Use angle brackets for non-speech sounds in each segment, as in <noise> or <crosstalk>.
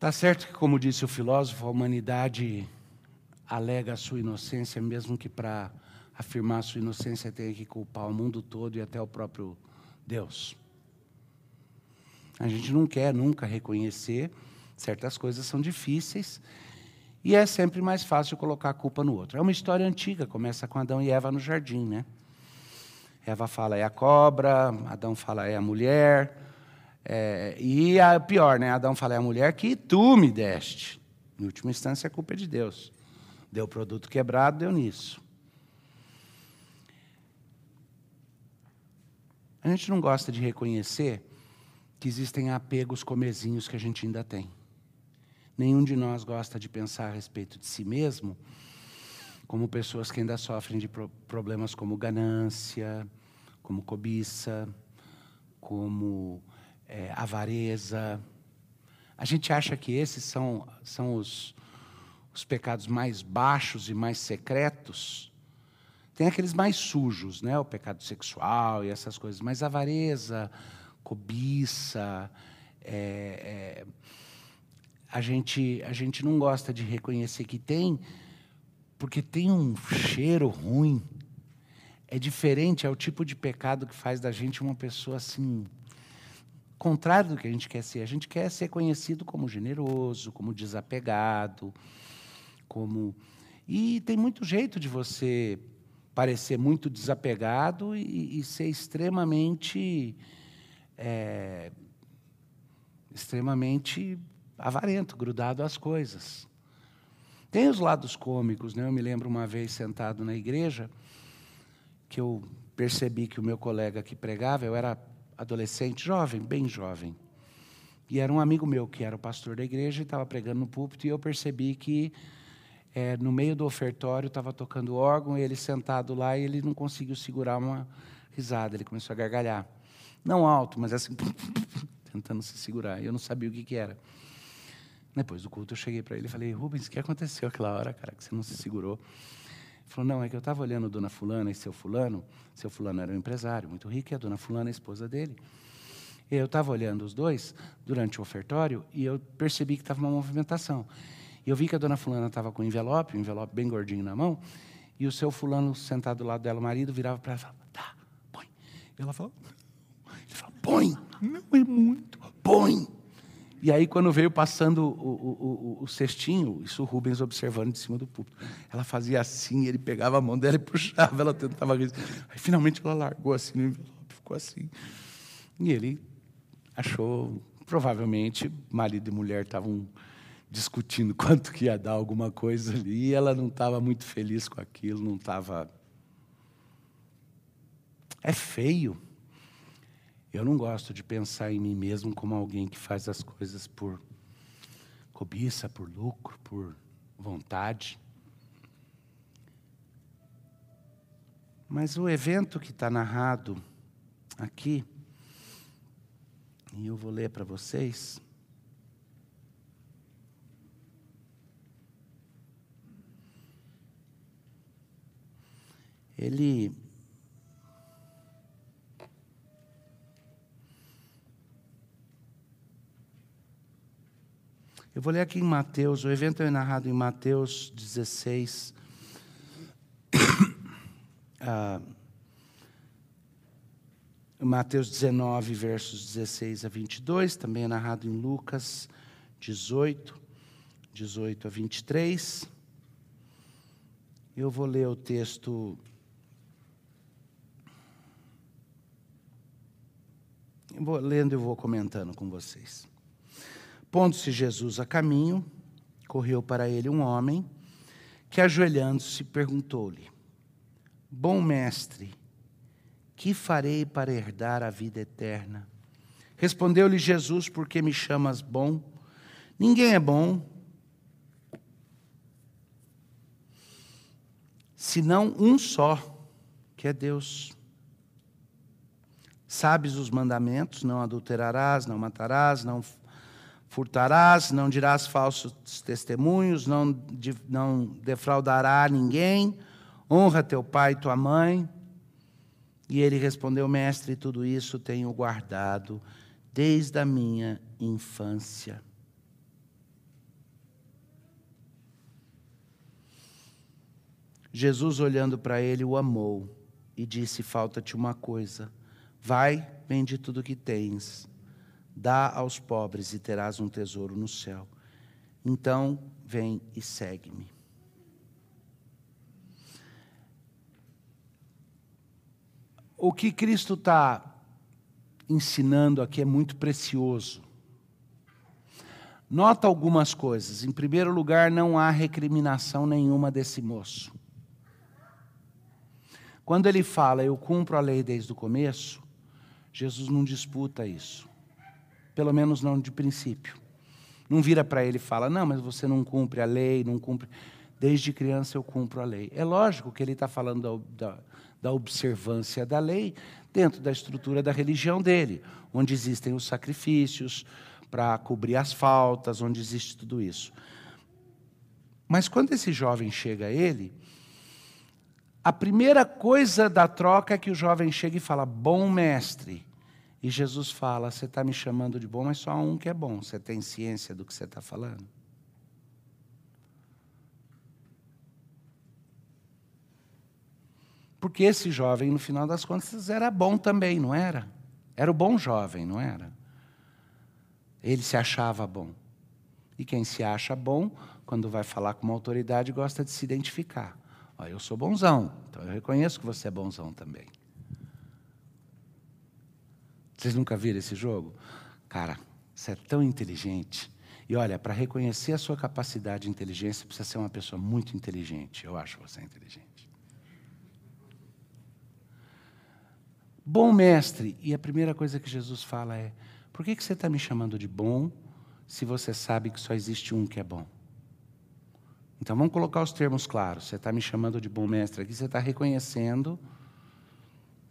Tá certo que, como disse o filósofo, a humanidade alega a sua inocência, mesmo que para afirmar a sua inocência tenha que culpar o mundo todo e até o próprio Deus. A gente não quer nunca reconhecer, certas coisas são difíceis, e é sempre mais fácil colocar a culpa no outro. É uma história antiga, começa com Adão e Eva no jardim, né? Eva fala é a cobra, Adão fala é a mulher, é, e a pior, né? Adão fala é a mulher que tu me deste. Em última instância, a culpa é de Deus. Deu produto quebrado, deu nisso. A gente não gosta de reconhecer que existem apegos comezinhos que a gente ainda tem. Nenhum de nós gosta de pensar a respeito de si mesmo como pessoas que ainda sofrem de problemas como ganância, como cobiça, como é, avareza. A gente acha que esses são, são os, os pecados mais baixos e mais secretos. Tem aqueles mais sujos, né? o pecado sexual e essas coisas, mas avareza, cobiça, é, é, a, gente, a gente não gosta de reconhecer que tem, porque tem um cheiro ruim. É diferente, é o tipo de pecado que faz da gente uma pessoa assim, contrário do que a gente quer ser. A gente quer ser conhecido como generoso, como desapegado, como. E tem muito jeito de você parecer muito desapegado e, e ser extremamente é, extremamente avarento, grudado às coisas. Tem os lados cômicos, né? Eu me lembro uma vez sentado na igreja que eu percebi que o meu colega que pregava, eu era adolescente, jovem, bem jovem. E era um amigo meu que era o pastor da igreja e estava pregando no púlpito, e eu percebi que é, no meio do ofertório estava tocando órgão, e ele sentado lá e ele não conseguiu segurar uma risada, ele começou a gargalhar. Não alto, mas assim, <laughs> tentando se segurar. Eu não sabia o que, que era. Depois do culto, eu cheguei para ele e falei: Rubens, o que aconteceu aquela hora, cara, que você não se segurou? Ele falou: Não, é que eu estava olhando Dona Fulana e seu Fulano. Seu Fulano era um empresário muito rico e a Dona Fulana é a esposa dele. Eu estava olhando os dois durante o ofertório e eu percebi que estava uma movimentação. E eu vi que a Dona Fulana estava com um envelope, um envelope bem gordinho na mão, e o seu Fulano sentado do lado dela, o marido, virava para ela e falava: Tá, põe. E ela falou: ele fala, põe. Não é muito. Põe. E aí, quando veio passando o, o, o, cestinho, isso o Rubens observando de cima do púlpito. Ela fazia assim, ele pegava a mão dela e <laughs> puxava, ela tentava rir. Aí, finalmente, ela largou assim no envelope, ficou assim. E ele achou, provavelmente, marido e mulher estavam discutindo <laughs> quanto que ia dar alguma coisa ali, e ela não estava muito feliz com aquilo, não estava. É feio. Eu não gosto de pensar em mim mesmo como alguém que faz as coisas por cobiça, por lucro, por vontade. Mas o evento que está narrado aqui, e eu vou ler para vocês. Ele Eu vou ler aqui em Mateus, o evento é narrado em Mateus 16. <coughs> ah, Mateus 19, versos 16 a 22, também é narrado em Lucas 18, 18 a 23. Eu vou ler o texto. Eu vou lendo e vou comentando com vocês. Pondo-se Jesus a caminho, correu para ele um homem que, ajoelhando-se, perguntou-lhe: Bom mestre, que farei para herdar a vida eterna? Respondeu-lhe Jesus: Por que me chamas bom? Ninguém é bom, senão um só, que é Deus. Sabes os mandamentos: não adulterarás, não matarás, não furtarás, não dirás falsos testemunhos, não, não defraudará ninguém, honra teu pai e tua mãe. E ele respondeu, mestre, tudo isso tenho guardado desde a minha infância. Jesus, olhando para ele, o amou e disse: Falta-te uma coisa. Vai, vende tudo o que tens dá aos pobres e terás um tesouro no céu. Então, vem e segue-me. O que Cristo está ensinando aqui é muito precioso. Nota algumas coisas. Em primeiro lugar, não há recriminação nenhuma desse moço. Quando ele fala, eu cumpro a lei desde o começo, Jesus não disputa isso. Pelo menos não de princípio. Não vira para ele e fala, não, mas você não cumpre a lei, não cumpre. Desde criança eu cumpro a lei. É lógico que ele está falando da, da, da observância da lei dentro da estrutura da religião dele, onde existem os sacrifícios para cobrir as faltas, onde existe tudo isso. Mas quando esse jovem chega a ele, a primeira coisa da troca é que o jovem chega e fala: Bom mestre. E Jesus fala: Você está me chamando de bom, mas só um que é bom. Você tem ciência do que você está falando? Porque esse jovem, no final das contas, era bom também, não era? Era o bom jovem, não era? Ele se achava bom. E quem se acha bom, quando vai falar com uma autoridade, gosta de se identificar. Ó, eu sou bonzão, então eu reconheço que você é bonzão também. Vocês nunca viram esse jogo? Cara, você é tão inteligente. E olha, para reconhecer a sua capacidade de inteligência, precisa ser uma pessoa muito inteligente. Eu acho você inteligente. Bom mestre. E a primeira coisa que Jesus fala é: por que, que você está me chamando de bom se você sabe que só existe um que é bom? Então vamos colocar os termos claros. Você está me chamando de bom mestre aqui, você está reconhecendo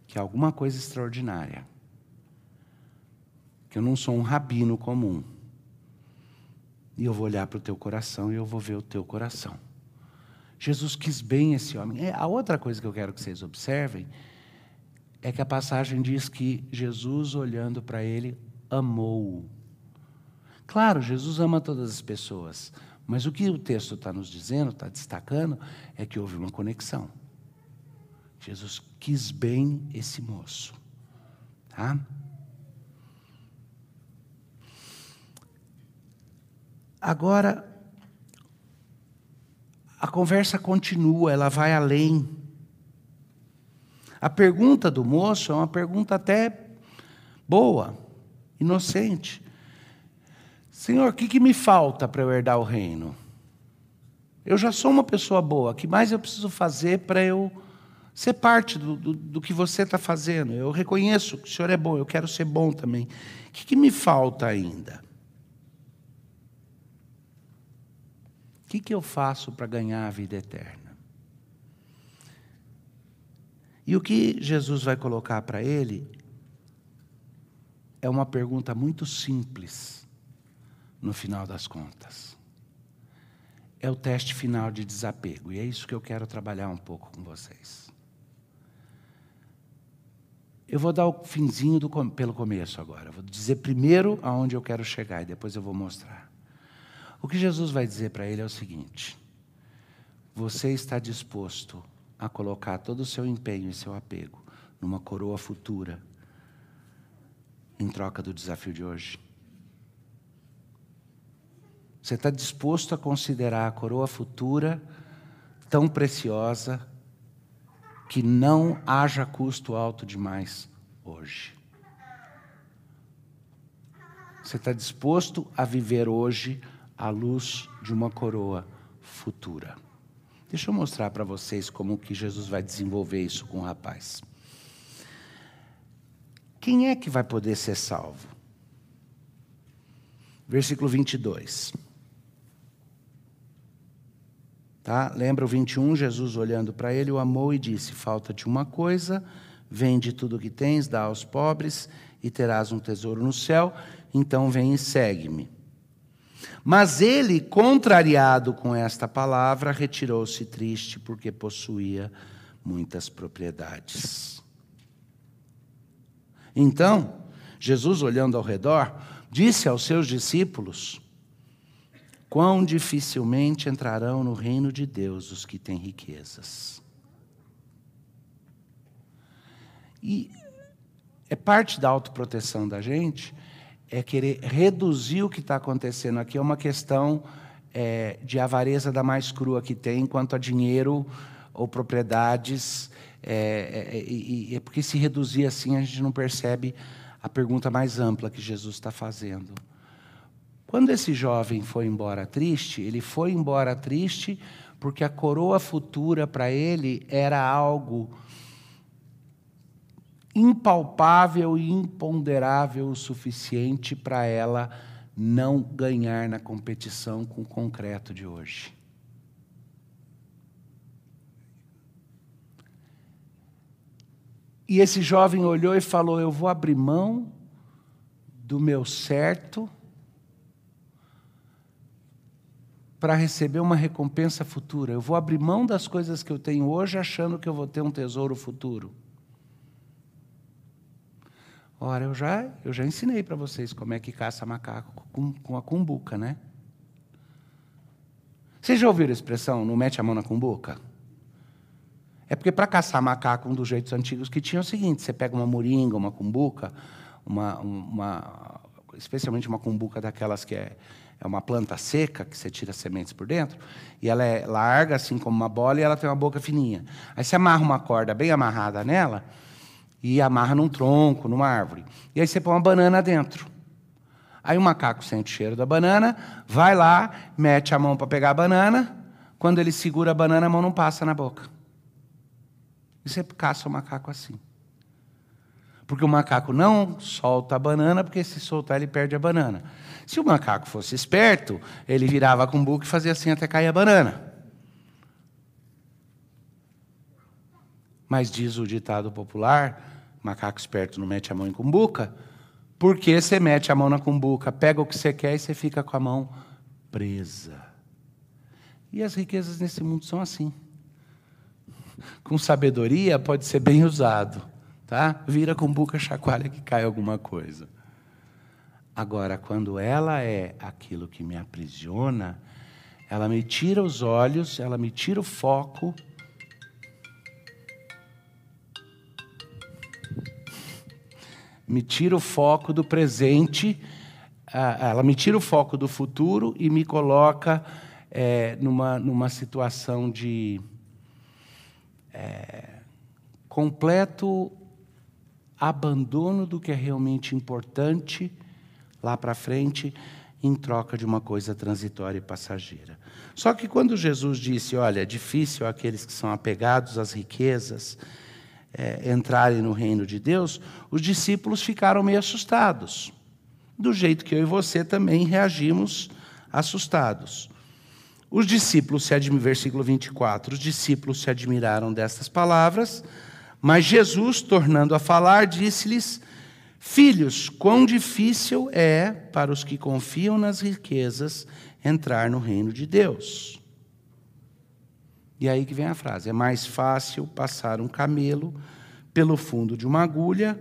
que é alguma coisa extraordinária. Que eu não sou um rabino comum. E eu vou olhar para o teu coração e eu vou ver o teu coração. Jesus quis bem esse homem. É, a outra coisa que eu quero que vocês observem é que a passagem diz que Jesus, olhando para ele, amou-o. Claro, Jesus ama todas as pessoas, mas o que o texto está nos dizendo, está destacando, é que houve uma conexão. Jesus quis bem esse moço. Tá? Agora, a conversa continua, ela vai além. A pergunta do moço é uma pergunta até boa, inocente. Senhor, o que, que me falta para eu herdar o reino? Eu já sou uma pessoa boa, o que mais eu preciso fazer para eu ser parte do, do, do que você está fazendo? Eu reconheço que o Senhor é bom, eu quero ser bom também. O que, que me falta ainda? Que, que eu faço para ganhar a vida eterna? E o que Jesus vai colocar para ele é uma pergunta muito simples no final das contas. É o teste final de desapego, e é isso que eu quero trabalhar um pouco com vocês. Eu vou dar o finzinho do, pelo começo agora. Vou dizer primeiro aonde eu quero chegar e depois eu vou mostrar. O que Jesus vai dizer para ele é o seguinte: você está disposto a colocar todo o seu empenho e seu apego numa coroa futura em troca do desafio de hoje? Você está disposto a considerar a coroa futura tão preciosa que não haja custo alto demais hoje? Você está disposto a viver hoje à luz de uma coroa futura? Deixa eu mostrar para vocês como que Jesus vai desenvolver isso com o rapaz. Quem é que vai poder ser salvo? Versículo 22. Tá? Lembra o 21, Jesus olhando para ele, o amou e disse: Falta-te uma coisa, vende tudo o que tens, dá aos pobres e terás um tesouro no céu, então vem e segue-me. Mas ele, contrariado com esta palavra, retirou-se triste porque possuía muitas propriedades. Então, Jesus, olhando ao redor, disse aos seus discípulos: quão dificilmente entrarão no reino de Deus os que têm riquezas. E é parte da autoproteção da gente é querer reduzir o que está acontecendo aqui é uma questão é, de avareza da mais crua que tem quanto a dinheiro ou propriedades. É, é, e, é porque se reduzir assim a gente não percebe a pergunta mais ampla que Jesus está fazendo. Quando esse jovem foi embora triste, ele foi embora triste porque a coroa futura para ele era algo impalpável e imponderável o suficiente para ela não ganhar na competição com o concreto de hoje. E esse jovem olhou e falou: Eu vou abrir mão do meu certo para receber uma recompensa futura. Eu vou abrir mão das coisas que eu tenho hoje achando que eu vou ter um tesouro futuro. Ora, eu já, eu já ensinei para vocês como é que caça macaco com, com a cumbuca, né? Vocês já ouviram a expressão, não mete a mão na cumbuca? É porque para caçar macaco, um dos jeitos antigos que tinha é o seguinte: você pega uma moringa, uma cumbuca, uma, uma, especialmente uma cumbuca daquelas que é, é uma planta seca, que você tira sementes por dentro, e ela é larga, assim como uma bola, e ela tem uma boca fininha. Aí você amarra uma corda bem amarrada nela, e amarra num tronco, numa árvore. E aí você põe uma banana dentro. Aí o macaco sente o cheiro da banana, vai lá, mete a mão para pegar a banana. Quando ele segura a banana, a mão não passa na boca. E você caça o macaco assim. Porque o macaco não solta a banana, porque se soltar ele perde a banana. Se o macaco fosse esperto, ele virava com o buco e fazia assim até cair a banana. Mas diz o ditado popular macaco esperto não mete a mão em cumbuca, porque você mete a mão na cumbuca, pega o que você quer e você fica com a mão presa. E as riquezas nesse mundo são assim. Com sabedoria pode ser bem usado, tá? Vira cumbuca, chacoalha que cai alguma coisa. Agora, quando ela é aquilo que me aprisiona, ela me tira os olhos, ela me tira o foco me tira o foco do presente, ela me tira o foco do futuro e me coloca é, numa, numa situação de é, completo abandono do que é realmente importante lá para frente, em troca de uma coisa transitória e passageira. Só que quando Jesus disse: Olha, é difícil aqueles que são apegados às riquezas é, entrarem no reino de Deus, os discípulos ficaram meio assustados. Do jeito que eu e você também reagimos assustados. Os discípulos se admiraram, versículo 24, os discípulos se admiraram destas palavras, mas Jesus, tornando a falar, disse-lhes: Filhos, quão difícil é para os que confiam nas riquezas entrar no reino de Deus. E aí que vem a frase: é mais fácil passar um camelo pelo fundo de uma agulha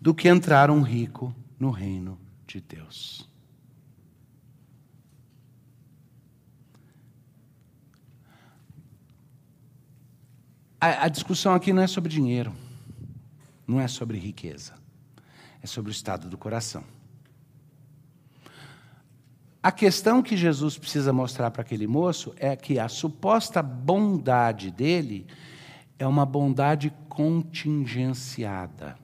do que entrar um rico no reino de Deus. A, discussão aqui não é sobre dinheiro, não é sobre riqueza, é sobre o estado do coração. A questão que Jesus precisa mostrar para aquele moço é que a suposta bondade dele é uma bondade contingenciada.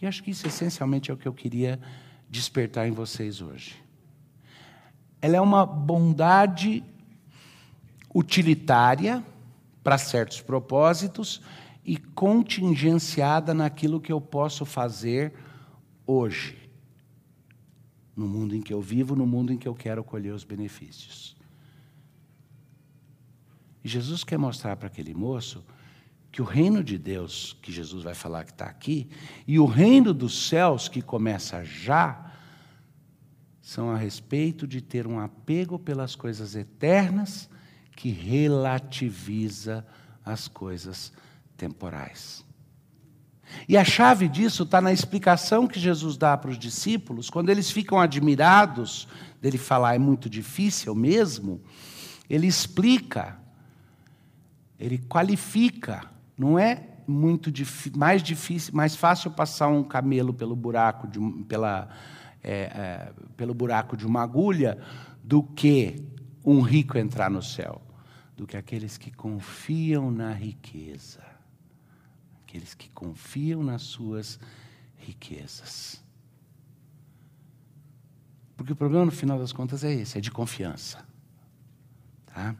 E acho que isso essencialmente é o que eu queria despertar em vocês hoje. Ela é uma bondade utilitária para certos propósitos e contingenciada naquilo que eu posso fazer hoje no mundo em que eu vivo, no mundo em que eu quero colher os benefícios. E Jesus quer mostrar para aquele moço que o reino de Deus, que Jesus vai falar que está aqui, e o reino dos céus, que começa já, são a respeito de ter um apego pelas coisas eternas que relativiza as coisas temporais. E a chave disso está na explicação que Jesus dá para os discípulos, quando eles ficam admirados dele falar é muito difícil mesmo, ele explica, ele qualifica, não é muito mais difícil, mais fácil passar um camelo pelo buraco de, pela, é, é, pelo buraco de uma agulha do que um rico entrar no céu, do que aqueles que confiam na riqueza aqueles que confiam nas suas riquezas. Porque o problema, no final das contas, é esse: é de confiança. Tá?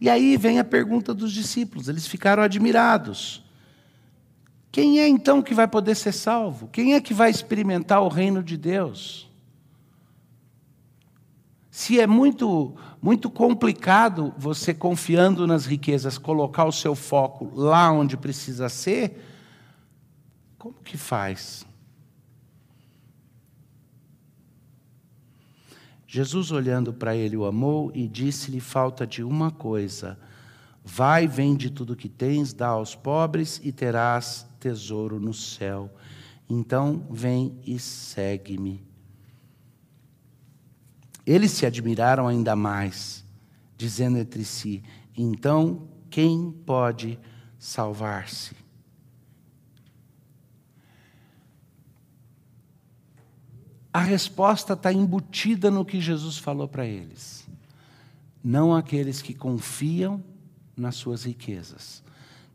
E aí vem a pergunta dos discípulos, eles ficaram admirados. Quem é então que vai poder ser salvo? Quem é que vai experimentar o reino de Deus? Se é muito, muito complicado você, confiando nas riquezas, colocar o seu foco lá onde precisa ser, como que faz? Jesus, olhando para ele, o amou e disse-lhe: Falta de uma coisa. Vai, vende tudo que tens, dá aos pobres e terás tesouro no céu. Então, vem e segue-me. Eles se admiraram ainda mais, dizendo entre si: então, quem pode salvar-se? A resposta está embutida no que Jesus falou para eles. Não aqueles que confiam nas suas riquezas,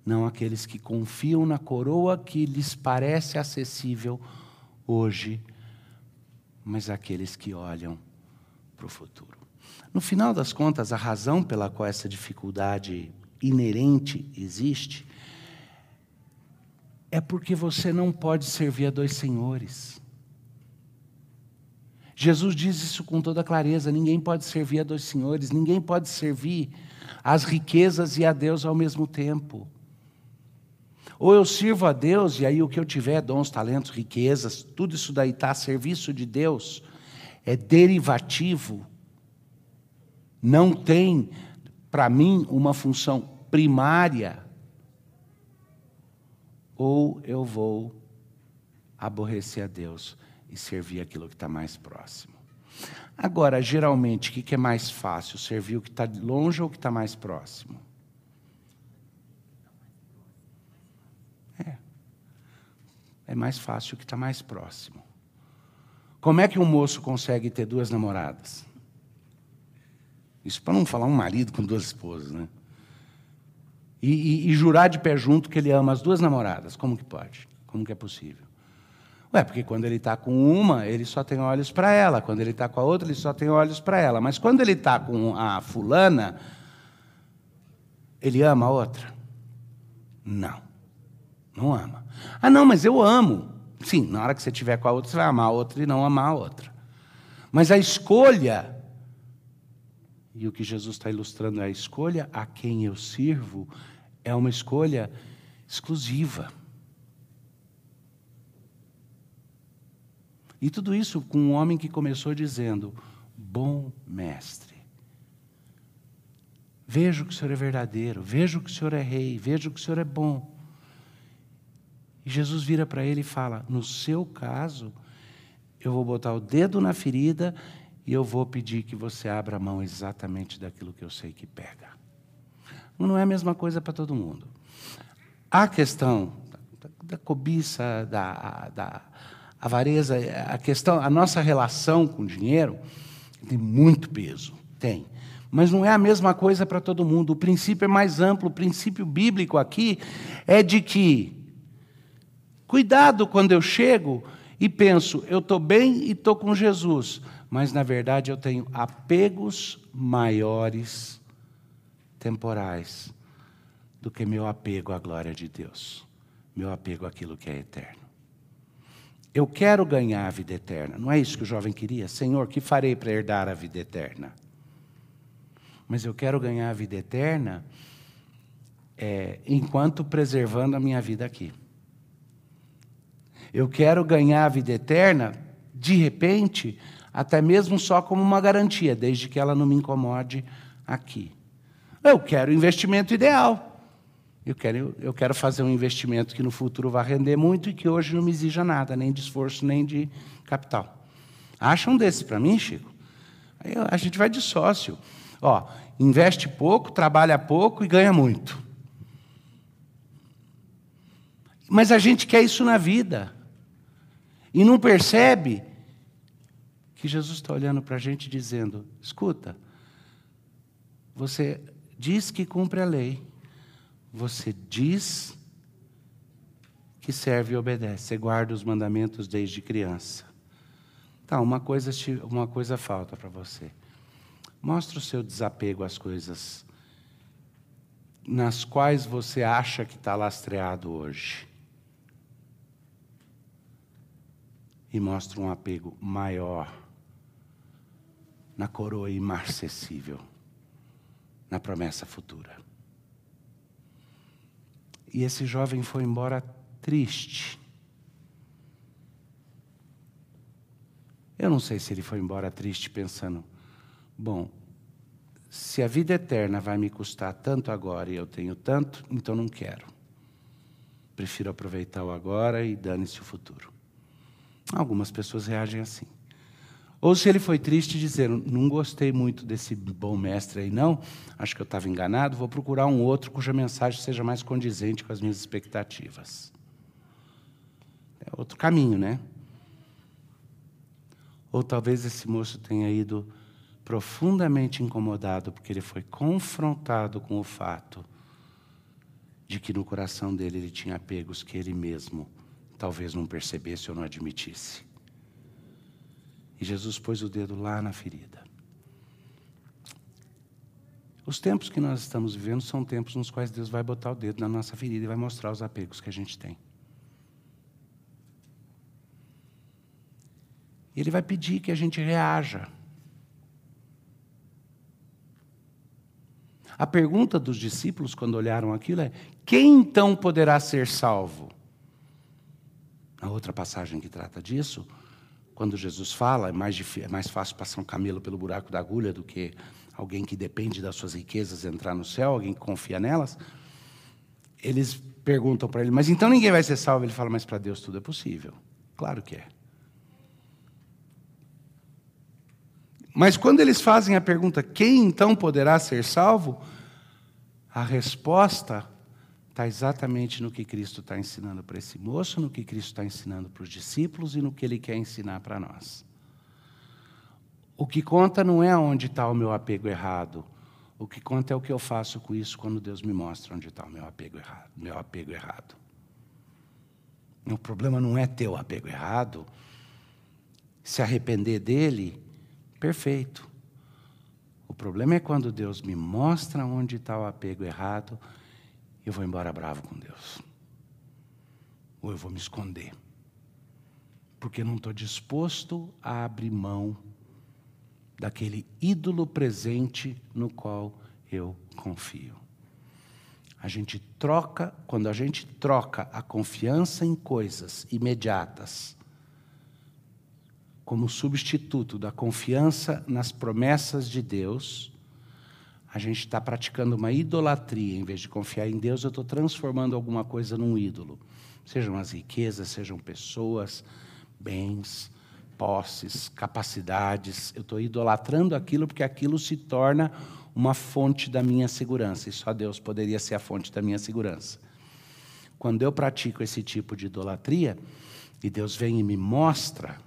não aqueles que confiam na coroa que lhes parece acessível hoje, mas aqueles que olham para o futuro. No final das contas, a razão pela qual essa dificuldade inerente existe é porque você não pode servir a dois senhores. Jesus diz isso com toda clareza: ninguém pode servir a dois senhores, ninguém pode servir às riquezas e a Deus ao mesmo tempo. Ou eu sirvo a Deus, e aí o que eu tiver, dons, talentos, riquezas, tudo isso daí está a serviço de Deus, é derivativo, não tem, para mim, uma função primária, ou eu vou aborrecer a Deus e servir aquilo que está mais próximo. Agora, geralmente, o que é mais fácil? Servir o que está longe ou o que está mais próximo? É. É mais fácil o que está mais próximo. Como é que um moço consegue ter duas namoradas? Isso para não falar um marido com duas esposas, né? E, e, e, jurar de pé junto que ele ama as duas namoradas. Como que pode? Como que é possível? Ué, porque quando ele está com uma, ele só tem olhos para ela. Quando ele está com a outra, ele só tem olhos para ela. Mas quando ele está com a fulana, ele ama a outra? Não. Não ama. Ah, não, mas eu amo. Sim, na hora que você estiver com a outra, você vai amar a outra e não amar a outra. Mas a escolha, e o que Jesus está ilustrando é a escolha a quem eu sirvo, é uma escolha exclusiva. E tudo isso com um homem que começou dizendo: Bom mestre. Vejo que o Senhor é verdadeiro, vejo que o Senhor é rei, vejo que o Senhor é bom. E Jesus vira para ele e fala: No seu caso, eu vou botar o dedo na ferida e eu vou pedir que você abra a mão exatamente daquilo que eu sei que pega. Não é a mesma coisa para todo mundo. A questão da, cobiça, da, da avareza, a questão, a nossa relação com o dinheiro tem muito peso, tem. Mas não é a mesma coisa para todo mundo. O princípio é mais amplo. O princípio bíblico aqui é de que Cuidado quando eu chego e penso, eu estou bem e estou com Jesus, mas na verdade eu tenho apegos maiores temporais do que meu apego à glória de Deus, meu apego àquilo que é eterno. Eu quero ganhar a vida eterna, não é isso que o jovem queria? Senhor, que farei para herdar a vida eterna? Mas eu quero ganhar a vida eterna é, enquanto preservando a minha vida aqui. Eu quero ganhar a vida eterna, de repente, até mesmo só como uma garantia, desde que ela não me incomode aqui. Eu quero o investimento ideal. Eu quero, eu quero fazer um investimento que no futuro vai render muito e que hoje não me exija nada, nem de esforço, nem de capital. Acha um desses para mim, Chico? Aí a gente vai de sócio. Ó, investe pouco, trabalha pouco e ganha muito. Mas a gente quer isso na vida. E não percebe que Jesus está olhando para a gente dizendo: escuta, você diz que cumpre a lei, você diz que serve e obedece, você guarda os mandamentos desde criança. Tá, uma coisa, uma coisa falta para você. Mostra o seu desapego às coisas nas quais você acha que está lastreado hoje. E mostra um apego maior na coroa imarcessível, na promessa futura. E esse jovem foi embora triste. Eu não sei se ele foi embora triste pensando, bom, se a vida eterna vai me custar tanto agora e eu tenho tanto, então não quero. Prefiro aproveitar o agora e dane-se o futuro. Algumas pessoas reagem assim. Ou se ele foi triste dizendo, não gostei muito desse bom mestre aí, não, acho que eu estava enganado, vou procurar um outro cuja mensagem seja mais condizente com as minhas expectativas. É outro caminho, né? Ou talvez esse moço tenha ido profundamente incomodado porque ele foi confrontado com o fato de que no coração dele ele tinha apegos que ele mesmo talvez não percebesse ou não admitisse. E Jesus pôs o dedo lá na ferida. Os tempos que nós estamos vivendo são tempos nos quais Deus vai botar o dedo na nossa ferida e vai mostrar os apegos que a gente tem. Ele vai pedir que a gente reaja. A pergunta dos discípulos, quando olharam aquilo, é: quem então poderá ser salvo? Na outra passagem que trata disso, quando Jesus fala, é mais, difícil, é mais fácil passar um camelo pelo buraco da agulha do que alguém que depende das suas riquezas entrar no céu, alguém que confia nelas. Eles perguntam para ele, mas então ninguém vai ser salvo? Ele fala, mas para Deus tudo é possível. Claro que é. Mas quando eles fazem a pergunta, quem então poderá ser salvo? A resposta está exatamente no que Cristo está ensinando para esse moço, no que Cristo está ensinando para os discípulos e no que Ele quer ensinar para nós. O que conta não é onde está o meu apego errado. O que conta é o que eu faço com isso quando Deus me mostra onde está o meu apego errado. Meu apego errado. O problema não é ter o apego errado. Se arrepender dele, perfeito. O problema é quando Deus me mostra onde está o apego errado eu vou embora bravo com Deus. Ou eu vou me esconder. Porque não estou disposto a abrir mão daquele ídolo presente no qual eu confio. A gente troca, quando a gente troca a confiança em coisas imediatas, como substituto da confiança nas promessas de Deus, a gente está praticando uma idolatria. Em vez de confiar em Deus, eu estou transformando alguma coisa num ídolo. Sejam as riquezas, sejam pessoas, bens, posses, capacidades. Eu estou idolatrando aquilo porque aquilo se torna uma fonte da minha segurança. E só Deus poderia ser a fonte da minha segurança. Quando eu pratico esse tipo de idolatria, e Deus vem e me mostra,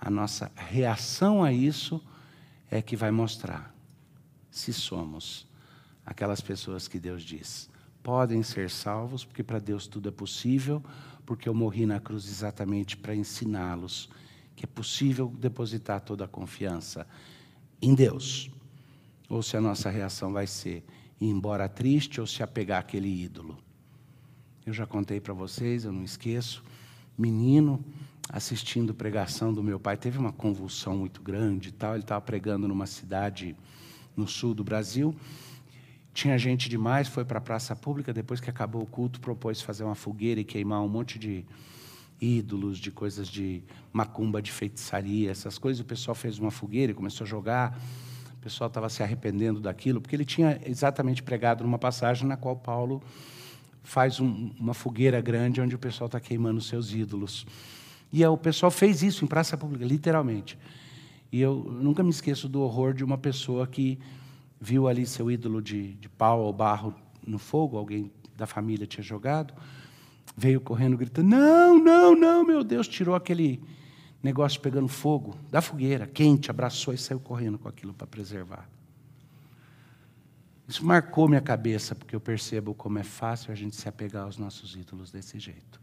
a nossa reação a isso é que vai mostrar se somos aquelas pessoas que Deus diz podem ser salvos, porque para Deus tudo é possível, porque eu morri na cruz exatamente para ensiná-los que é possível depositar toda a confiança em Deus. Ou se a nossa reação vai ser ir embora triste ou se apegar àquele ídolo. Eu já contei para vocês, eu não esqueço, menino assistindo pregação do meu pai, teve uma convulsão muito grande e tal, ele estava pregando numa cidade no sul do Brasil. Tinha gente demais, foi para a praça pública, depois que acabou o culto, propôs fazer uma fogueira e queimar um monte de ídolos, de coisas de macumba, de feitiçaria, essas coisas. O pessoal fez uma fogueira e começou a jogar pessoal estava se arrependendo daquilo, porque ele tinha exatamente pregado numa passagem na qual Paulo faz um, uma fogueira grande onde o pessoal está queimando seus ídolos. E o pessoal fez isso em praça pública, literalmente. E eu nunca me esqueço do horror de uma pessoa que viu ali seu ídolo de, de pau ou barro no fogo, alguém da família tinha jogado, veio correndo gritando: Não, não, não, meu Deus, tirou aquele negócio pegando fogo da fogueira, quente, abraçou e saiu correndo com aquilo para preservar. Isso marcou minha cabeça, porque eu percebo como é fácil a gente se apegar aos nossos ídolos desse jeito.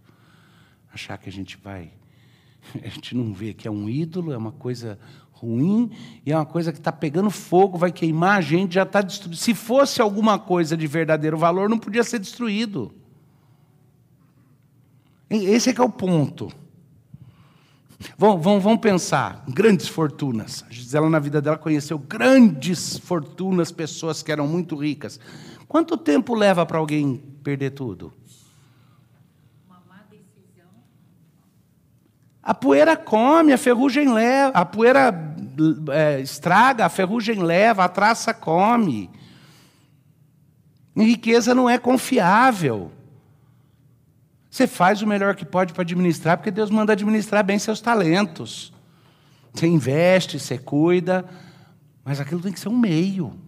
Achar que a gente vai. <laughs> A gente não vê que é um ídolo, é uma coisa ruim, e é uma coisa que está pegando fogo, vai queimar a gente, já está destruído. Se fosse alguma coisa de verdadeiro valor, não podia ser destruído. Esse é que é o ponto. Vão, vão, vão pensar, grandes fortunas. A Gisela, na vida dela, conheceu grandes fortunas, pessoas que eram muito ricas. Quanto tempo leva para alguém perder tudo? Uma má decisão. A poeira come, a ferrugem leva, a poeira é, estraga, a ferrugem leva, a traça come. E riqueza não é confiável. Você faz o melhor que pode para administrar, porque Deus manda administrar bem seus talentos. Você investe, você cuida, mas aquilo tem que ser um meio.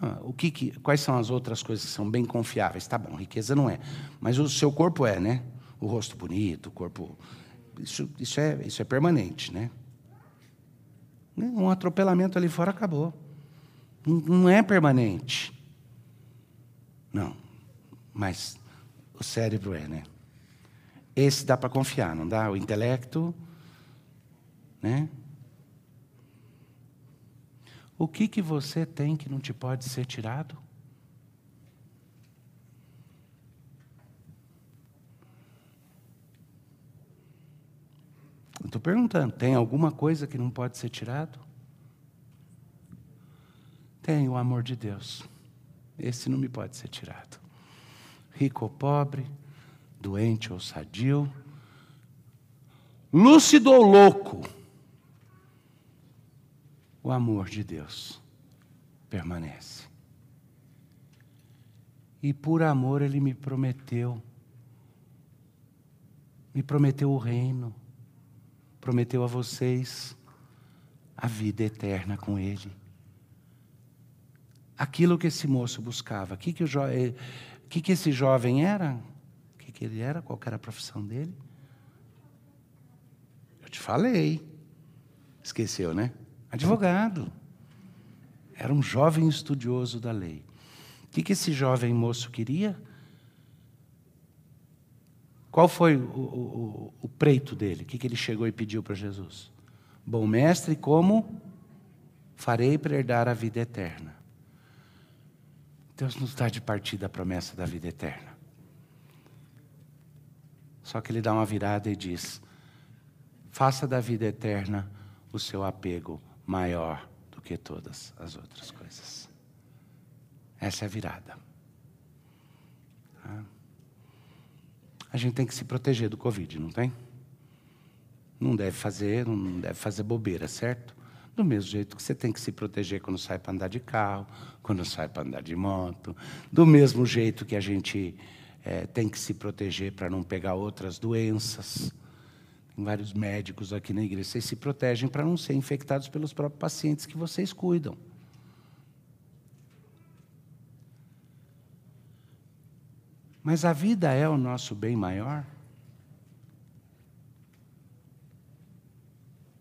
Ah, o que, que, quais são as outras coisas que são bem confiáveis? Tá bom, riqueza não é, mas o seu corpo é, né? O rosto bonito, o corpo. Isso, isso, é, isso é permanente, né? Um atropelamento ali fora acabou. Não, não é permanente. Não. Mas o cérebro é, né? Esse dá para confiar, não dá? O intelecto, né? O que que você tem que não te pode ser tirado? Estou perguntando, tem alguma coisa que não pode ser tirado? Tem o amor de Deus. Esse não me pode ser tirado rico ou pobre, doente ou sadio, lúcido ou louco, o amor de Deus permanece. E por amor ele me prometeu, me prometeu o reino, prometeu a vocês a vida eterna com ele. Aquilo que esse moço buscava, aqui que o jo... O que, que esse jovem era? O que, que ele era? Qual era a profissão dele? Eu te falei. Esqueceu, né? Advogado. Era um jovem estudioso da lei. O que, que esse jovem moço queria? Qual foi o, o, o preito dele? O que, que ele chegou e pediu para Jesus? Bom mestre, como farei para herdar a vida eterna? Deus nos dá de partida a promessa da vida eterna. Só que ele dá uma virada e diz: faça da vida eterna o seu apego maior do que todas as outras coisas. Essa é a virada. A gente tem que se proteger do Covid, não tem? Não deve fazer, não deve fazer bobeira, certo? Do mesmo jeito que você tem que se proteger quando sai para andar de carro, quando sai para andar de moto. Do mesmo jeito que a gente é, tem que se proteger para não pegar outras doenças. Tem vários médicos aqui na igreja. Vocês se protegem para não ser infectados pelos próprios pacientes que vocês cuidam. Mas a vida é o nosso bem maior?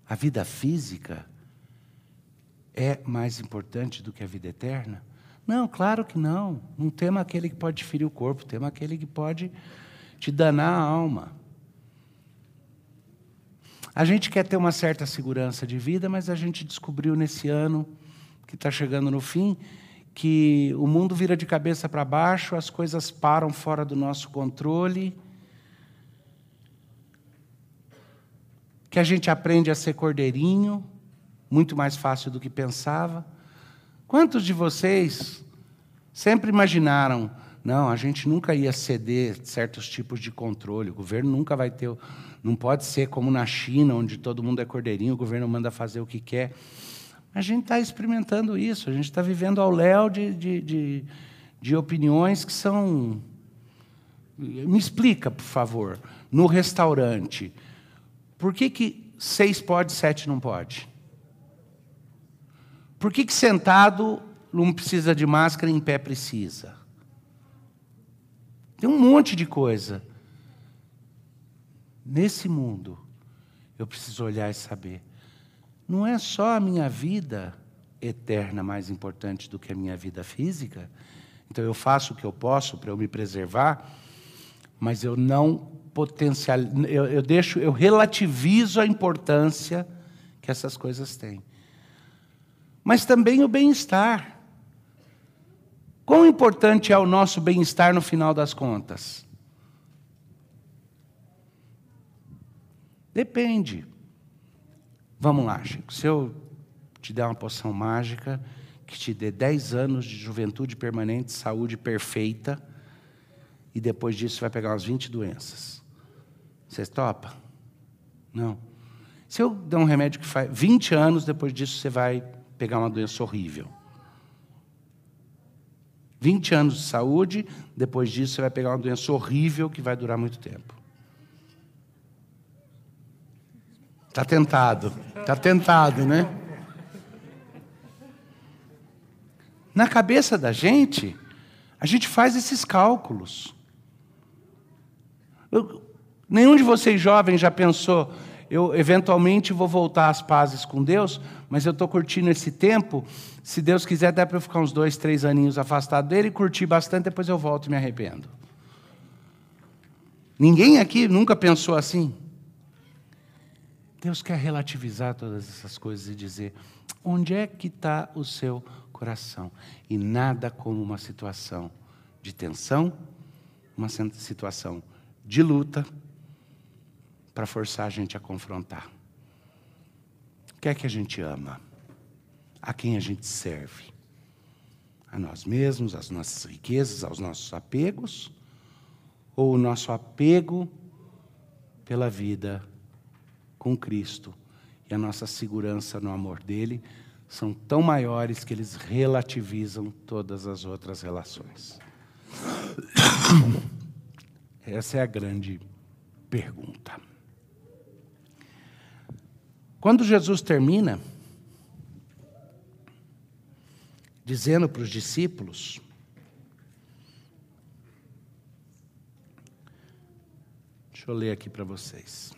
A vida física é mais importante do que a vida eterna? Não, claro que não. Não tema aquele que pode ferir o corpo, tema aquele que pode te danar a alma. A gente quer ter uma certa segurança de vida, mas a gente descobriu nesse ano, que está chegando no fim, que o mundo vira de cabeça para baixo, as coisas param fora do nosso controle, que a gente aprende a ser cordeirinho, muito mais fácil do que pensava. Quantos de vocês sempre imaginaram, não, a gente nunca ia ceder certos tipos de controle, o governo nunca vai ter, não pode ser como na China, onde todo mundo é cordeirinho, o governo manda fazer o que quer. A gente está experimentando isso, a gente está vivendo ao léu de, de, de, de opiniões que são. Me explica, por favor, no restaurante, por que, que seis pode, sete não pode? Por que, que sentado não precisa de máscara e em pé precisa? Tem um monte de coisa. Nesse mundo, eu preciso olhar e saber. Não é só a minha vida eterna mais importante do que a minha vida física. Então eu faço o que eu posso para eu me preservar, mas eu não potencial, eu, eu deixo, eu relativizo a importância que essas coisas têm. Mas também o bem-estar. Quão importante é o nosso bem-estar no final das contas? Depende. Vamos lá, Chico. Se eu te der uma poção mágica que te dê 10 anos de juventude permanente, saúde perfeita, e depois disso vai pegar umas 20 doenças. Você topa? Não. Se eu der um remédio que faz 20 anos, depois disso você vai pegar uma doença horrível. 20 anos de saúde, depois disso você vai pegar uma doença horrível que vai durar muito tempo. Está tentado, está tentado, né? Na cabeça da gente, a gente faz esses cálculos. Eu, nenhum de vocês jovens já pensou, eu eventualmente vou voltar às pazes com Deus, mas eu estou curtindo esse tempo. Se Deus quiser, dá para eu ficar uns dois, três aninhos afastado dele, curtir bastante, depois eu volto e me arrependo. Ninguém aqui nunca pensou assim. Deus quer relativizar todas essas coisas e dizer: onde é que está o seu coração? E nada como uma situação de tensão, uma situação de luta, para forçar a gente a confrontar. O que é que a gente ama? A quem a gente serve? A nós mesmos, às nossas riquezas, aos nossos apegos? Ou o nosso apego pela vida com Cristo e a nossa segurança no amor dele são tão maiores que eles relativizam todas as outras relações? Essa é a grande pergunta. Quando Jesus termina, dizendo para os discípulos, deixa eu ler aqui para vocês.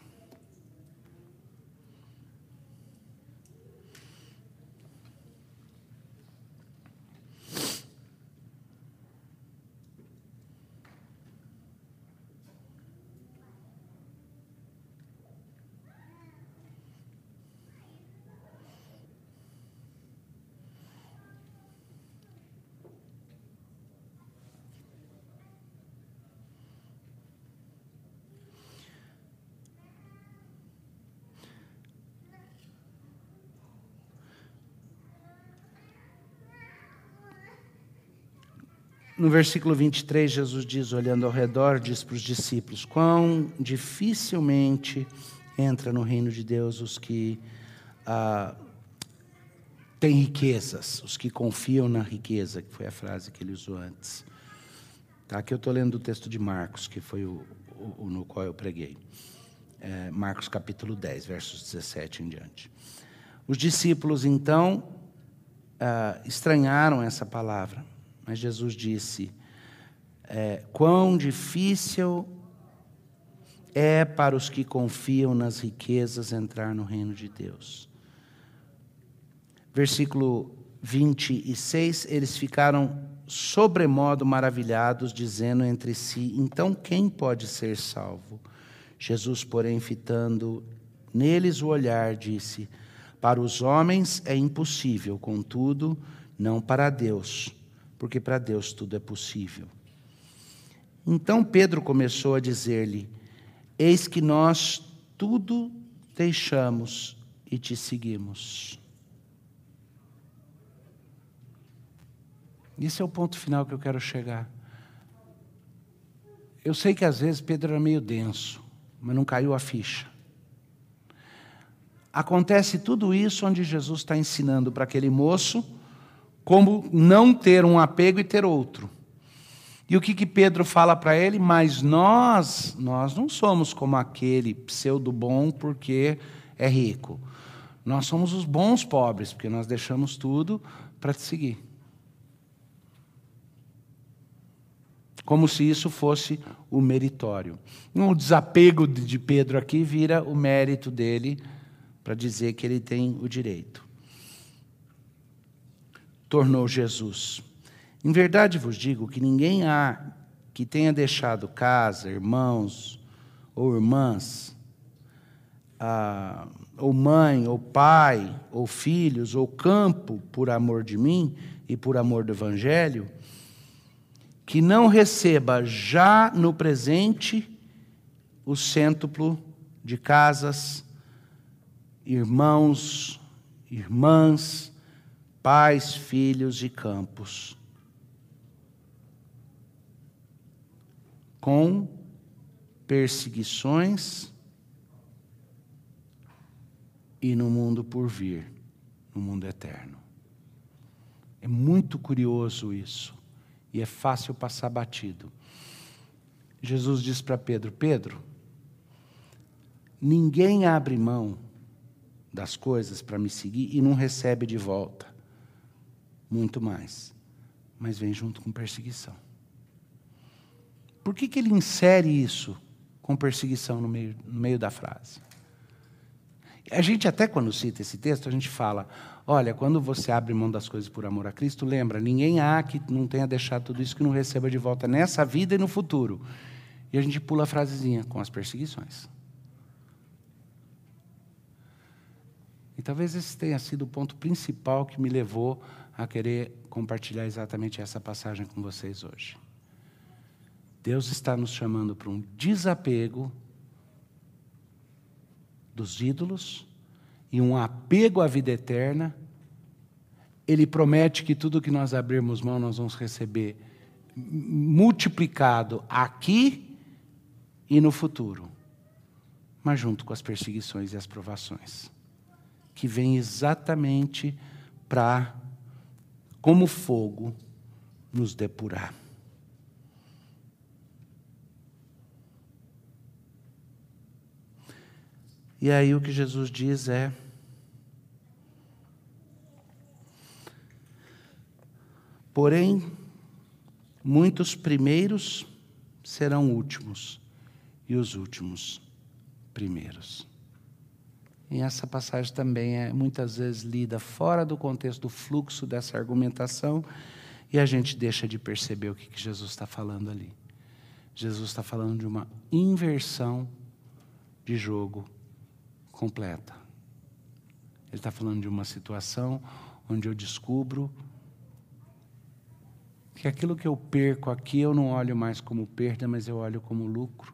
No versículo 23, Jesus diz, olhando ao redor, diz para os discípulos: Quão dificilmente entra no reino de Deus os que ah, têm riquezas, os que confiam na riqueza, que foi a frase que ele usou antes. Tá, aqui eu estou lendo o texto de Marcos, que foi o, o, no qual eu preguei. É, Marcos capítulo 10, versos 17 em diante. Os discípulos, então, ah, estranharam essa palavra mas Jesus disse: é, quão difícil é para os que confiam nas riquezas entrar no reino de Deus. Versículo 26, eles ficaram sobremodo maravilhados, dizendo entre si: Então quem pode ser salvo? Jesus, porém, fitando neles o olhar, disse: Para os homens é impossível, contudo, não para Deus porque para Deus tudo é possível. Então Pedro começou a dizer-lhe: Eis que nós tudo deixamos e te seguimos. Esse é o ponto final que eu quero chegar. Eu sei que às vezes Pedro era meio denso, mas não caiu a ficha. Acontece tudo isso onde Jesus está ensinando para aquele moço como não ter um apego e ter outro. E o que, que Pedro fala para ele? Mas nós, nós não somos como aquele pseudo bom porque é rico. Nós somos os bons pobres, porque nós deixamos tudo para te seguir. Como se isso fosse o meritório. O desapego de Pedro aqui vira o mérito dele para dizer que ele tem o direito. Tornou Jesus. Em verdade vos digo que ninguém há que tenha deixado casa, irmãos ou irmãs, ah, ou mãe, ou pai, ou filhos, ou campo, por amor de mim e por amor do Evangelho, que não receba já no presente o cêntuplo de casas, irmãos, irmãs, pais, filhos e campos, com perseguições e no mundo por vir, no mundo eterno. É muito curioso isso e é fácil passar batido. Jesus diz para Pedro: Pedro, ninguém abre mão das coisas para me seguir e não recebe de volta. Muito mais. Mas vem junto com perseguição. Por que, que ele insere isso com perseguição no meio, no meio da frase? A gente até quando cita esse texto, a gente fala, olha, quando você abre mão das coisas por amor a Cristo, lembra, ninguém há que não tenha deixado tudo isso que não receba de volta nessa vida e no futuro. E a gente pula a frasezinha com as perseguições. E talvez esse tenha sido o ponto principal que me levou a querer compartilhar exatamente essa passagem com vocês hoje. Deus está nos chamando para um desapego dos ídolos e um apego à vida eterna, ele promete que tudo que nós abrirmos mão nós vamos receber multiplicado aqui e no futuro, mas junto com as perseguições e as provações, que vem exatamente para, como fogo, nos depurar. E aí o que Jesus diz é: Porém, muitos primeiros serão últimos, e os últimos primeiros. E essa passagem também é muitas vezes lida fora do contexto do fluxo dessa argumentação, e a gente deixa de perceber o que, que Jesus está falando ali. Jesus está falando de uma inversão de jogo completa. Ele está falando de uma situação onde eu descubro que aquilo que eu perco aqui eu não olho mais como perda, mas eu olho como lucro,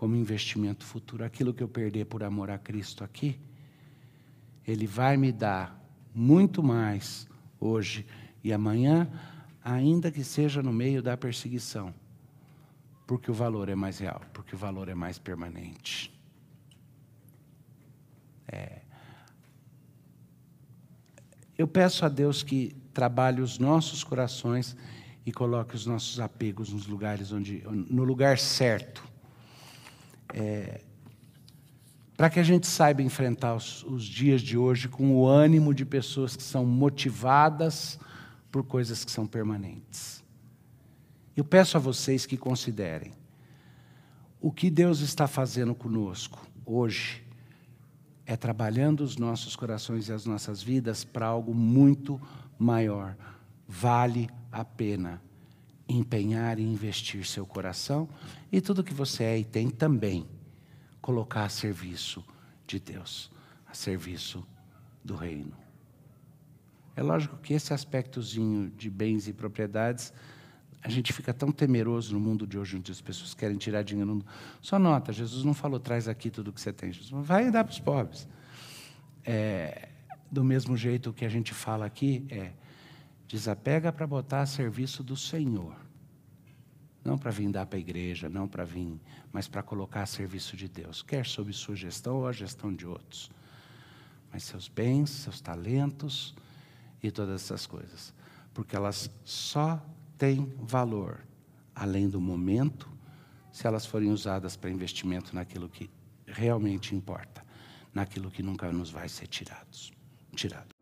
como investimento futuro. Aquilo que eu perder por amor a Cristo aqui, Ele vai me dar muito mais hoje e amanhã, ainda que seja no meio da perseguição, porque o valor é mais real, porque o valor é mais permanente. É. Eu peço a Deus que trabalhe os nossos corações e coloque os nossos apegos nos lugares onde, no lugar certo, é, para que a gente saiba enfrentar os, os dias de hoje com o ânimo de pessoas que são motivadas por coisas que são permanentes. Eu peço a vocês que considerem o que Deus está fazendo conosco hoje é trabalhando os nossos corações e as nossas vidas para algo muito maior. Vale a pena empenhar e investir seu coração e tudo que você é e tem também colocar a serviço de Deus, a serviço do reino. É lógico que esse aspectozinho de bens e propriedades a gente fica tão temeroso no mundo de hoje, onde as pessoas querem tirar dinheiro. Só nota, Jesus não falou, traz aqui tudo o que você tem. Jesus vai dar para os pobres. É, do mesmo jeito que a gente fala aqui, é desapega para botar a serviço do Senhor. Não para vir dar para a igreja, não para vir, mas para colocar a serviço de Deus, quer sob sua gestão ou a gestão de outros. mas seus bens, seus talentos e todas essas coisas. Porque elas só têm valor, além do momento, se elas forem usadas para investimento naquilo que realmente importa, naquilo que nunca nos vai ser tirados, tirado.